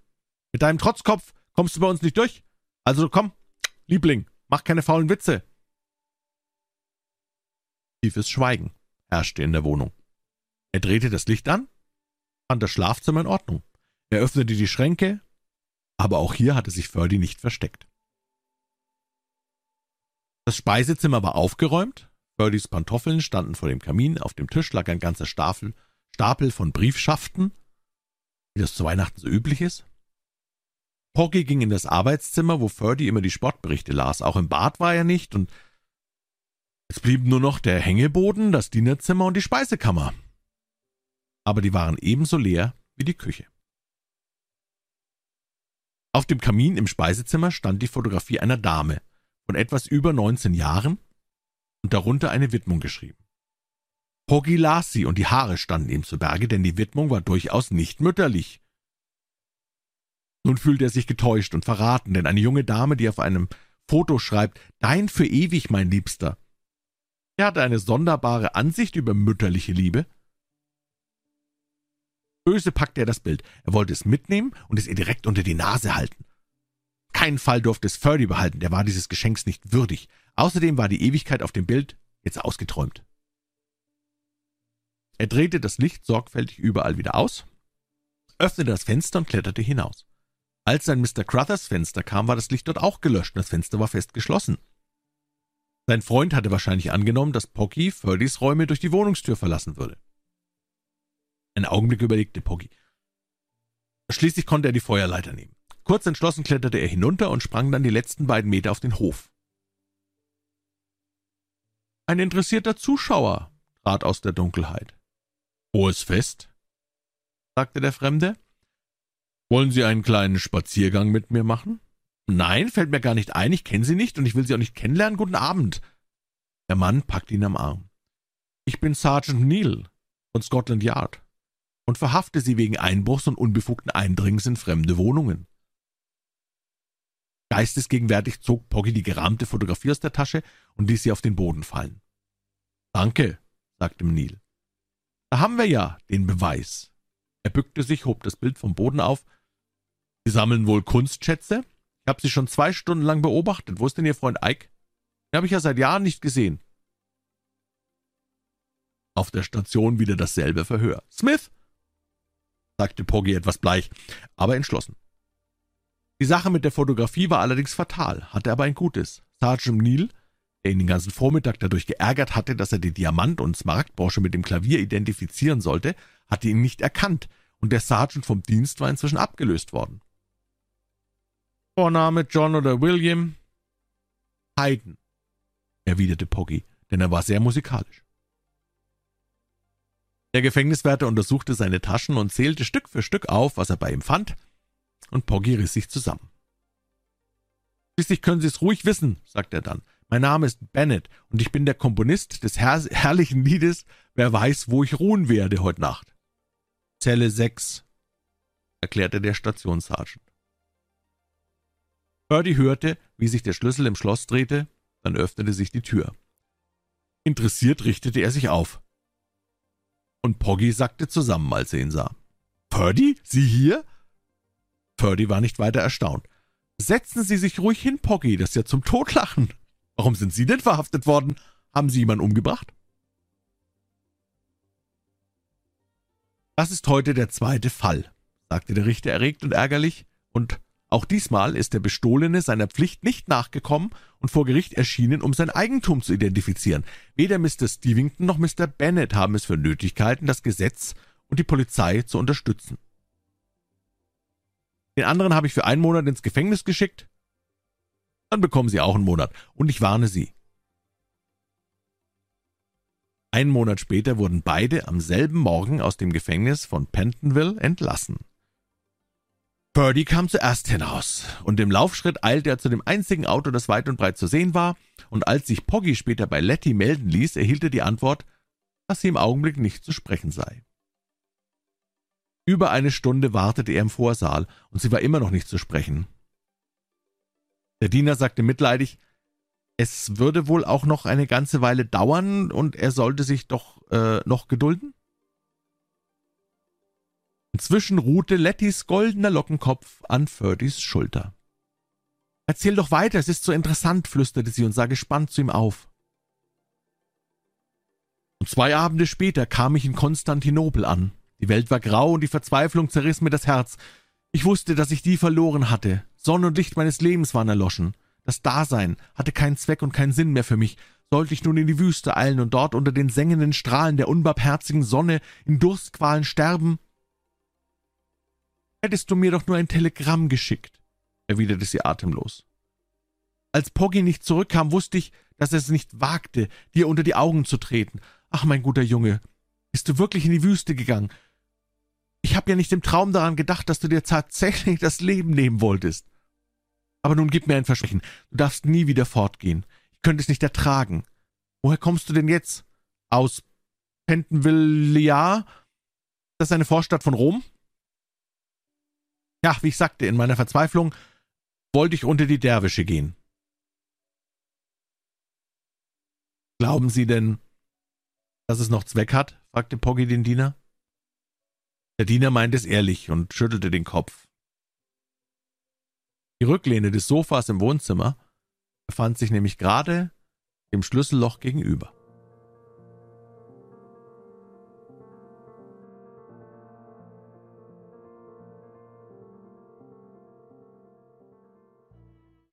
Mit deinem Trotzkopf kommst du bei uns nicht durch. Also komm, Liebling, mach keine faulen Witze. Tiefes Schweigen herrschte in der Wohnung. Er drehte das Licht an, fand das Schlafzimmer in Ordnung. Er öffnete die Schränke, aber auch hier hatte sich Ferdy nicht versteckt. Das Speisezimmer war aufgeräumt, Ferdys Pantoffeln standen vor dem Kamin, auf dem Tisch lag ein ganzer Stapel, Stapel von Briefschaften, wie das zu Weihnachten so üblich ist. Poggy ging in das Arbeitszimmer, wo Ferdy immer die Sportberichte las. Auch im Bad war er nicht, und es blieben nur noch der Hängeboden, das Dienerzimmer und die Speisekammer. Aber die waren ebenso leer wie die Küche. Auf dem Kamin im Speisezimmer stand die Fotografie einer Dame von etwas über neunzehn Jahren und darunter eine Widmung geschrieben. Poggy las sie und die Haare standen ihm zu Berge, denn die Widmung war durchaus nicht mütterlich. Nun fühlte er sich getäuscht und verraten, denn eine junge Dame, die auf einem Foto schreibt, Dein für ewig, mein Liebster. Er hatte eine sonderbare Ansicht über mütterliche Liebe. Böse packte er das Bild. Er wollte es mitnehmen und es ihr direkt unter die Nase halten. Keinen Fall durfte es Ferdy behalten, der war dieses Geschenks nicht würdig. Außerdem war die Ewigkeit auf dem Bild jetzt ausgeträumt. Er drehte das Licht sorgfältig überall wieder aus, öffnete das Fenster und kletterte hinaus. Als sein Mr. Crothers Fenster kam, war das Licht dort auch gelöscht und das Fenster war fest geschlossen. Sein Freund hatte wahrscheinlich angenommen, dass Poggy Ferdys Räume durch die Wohnungstür verlassen würde. Einen Augenblick überlegte Poggy. Schließlich konnte er die Feuerleiter nehmen. Kurz entschlossen kletterte er hinunter und sprang dann die letzten beiden Meter auf den Hof. Ein interessierter Zuschauer trat aus der Dunkelheit. Hohes Fest? sagte der Fremde. Wollen Sie einen kleinen Spaziergang mit mir machen? Nein, fällt mir gar nicht ein, ich kenne Sie nicht und ich will Sie auch nicht kennenlernen. Guten Abend. Der Mann packte ihn am Arm. Ich bin Sergeant Neal von Scotland Yard und verhafte Sie wegen Einbruchs und unbefugten Eindringens in fremde Wohnungen. Geistesgegenwärtig zog Poggy die gerahmte Fotografie aus der Tasche und ließ sie auf den Boden fallen. Danke, sagte Neil. Da haben wir ja den Beweis. Er bückte sich, hob das Bild vom Boden auf. Sie sammeln wohl Kunstschätze? Ich habe Sie schon zwei Stunden lang beobachtet. Wo ist denn Ihr Freund Ike? Den habe ich ja seit Jahren nicht gesehen. Auf der Station wieder dasselbe Verhör. Smith, sagte Poggy etwas bleich, aber entschlossen. Die Sache mit der Fotografie war allerdings fatal, hatte aber ein gutes. Sergeant Neal, der ihn den ganzen Vormittag dadurch geärgert hatte, dass er die Diamant- und Smaragdbrosche mit dem Klavier identifizieren sollte, hatte ihn nicht erkannt, und der Sergeant vom Dienst war inzwischen abgelöst worden. Vorname John oder William? Haydn, erwiderte Poggy, denn er war sehr musikalisch. Der Gefängniswärter untersuchte seine Taschen und zählte Stück für Stück auf, was er bei ihm fand, und Poggy riss sich zusammen. Schließlich können Sie es ruhig wissen, sagte er dann. Mein Name ist Bennett und ich bin der Komponist des herr herrlichen Liedes Wer weiß, wo ich ruhen werde heute Nacht. Zelle 6, erklärte der Stationssergeant. Purdy hörte, wie sich der Schlüssel im Schloss drehte, dann öffnete sich die Tür. Interessiert richtete er sich auf. Und Poggy sackte zusammen, als er ihn sah. Purdy? Sie hier? Purdy war nicht weiter erstaunt. Setzen Sie sich ruhig hin, Poggy, das ist ja zum Totlachen. Warum sind Sie denn verhaftet worden? Haben Sie jemanden umgebracht? Das ist heute der zweite Fall, sagte der Richter erregt und ärgerlich, und auch diesmal ist der Bestohlene seiner Pflicht nicht nachgekommen und vor Gericht erschienen, um sein Eigentum zu identifizieren. Weder Mr. Stevington noch Mr. Bennet haben es für nötig gehalten, das Gesetz und die Polizei zu unterstützen. Den anderen habe ich für einen Monat ins Gefängnis geschickt. Dann bekommen Sie auch einen Monat. Und ich warne Sie. Einen Monat später wurden beide am selben Morgen aus dem Gefängnis von Pentonville entlassen. Purdy kam zuerst hinaus, und im Laufschritt eilte er zu dem einzigen Auto, das weit und breit zu sehen war, und als sich Poggy später bei Letty melden ließ, erhielt er die Antwort, dass sie im Augenblick nicht zu sprechen sei. Über eine Stunde wartete er im Vorsaal, und sie war immer noch nicht zu sprechen. Der Diener sagte mitleidig, es würde wohl auch noch eine ganze Weile dauern, und er sollte sich doch äh, noch gedulden? Inzwischen ruhte Lettys goldener Lockenkopf an Ferdys Schulter. Erzähl doch weiter, es ist so interessant, flüsterte sie und sah gespannt zu ihm auf. Und zwei Abende später kam ich in Konstantinopel an. Die Welt war grau und die Verzweiflung zerriss mir das Herz. Ich wusste, dass ich die verloren hatte. Sonne und Licht meines Lebens waren erloschen. Das Dasein hatte keinen Zweck und keinen Sinn mehr für mich. Sollte ich nun in die Wüste eilen und dort unter den sengenden Strahlen der unbarmherzigen Sonne in Durstqualen sterben? Hättest du mir doch nur ein Telegramm geschickt, erwiderte sie atemlos. Als Poggy nicht zurückkam, wusste ich, dass er es nicht wagte, dir unter die Augen zu treten. Ach, mein guter Junge, bist du wirklich in die Wüste gegangen? Ich habe ja nicht im Traum daran gedacht, dass du dir tatsächlich das Leben nehmen wolltest. Aber nun gib mir ein Versprechen. Du darfst nie wieder fortgehen. Ich könnte es nicht ertragen. Woher kommst du denn jetzt? Aus Pentonville, Das ist eine Vorstadt von Rom? Ja, wie ich sagte, in meiner Verzweiflung wollte ich unter die Derwische gehen. Glauben Sie denn, dass es noch Zweck hat? fragte Poggy den Diener. Der Diener meinte es ehrlich und schüttelte den Kopf. Die Rücklehne des Sofas im Wohnzimmer befand sich nämlich gerade dem Schlüsselloch gegenüber.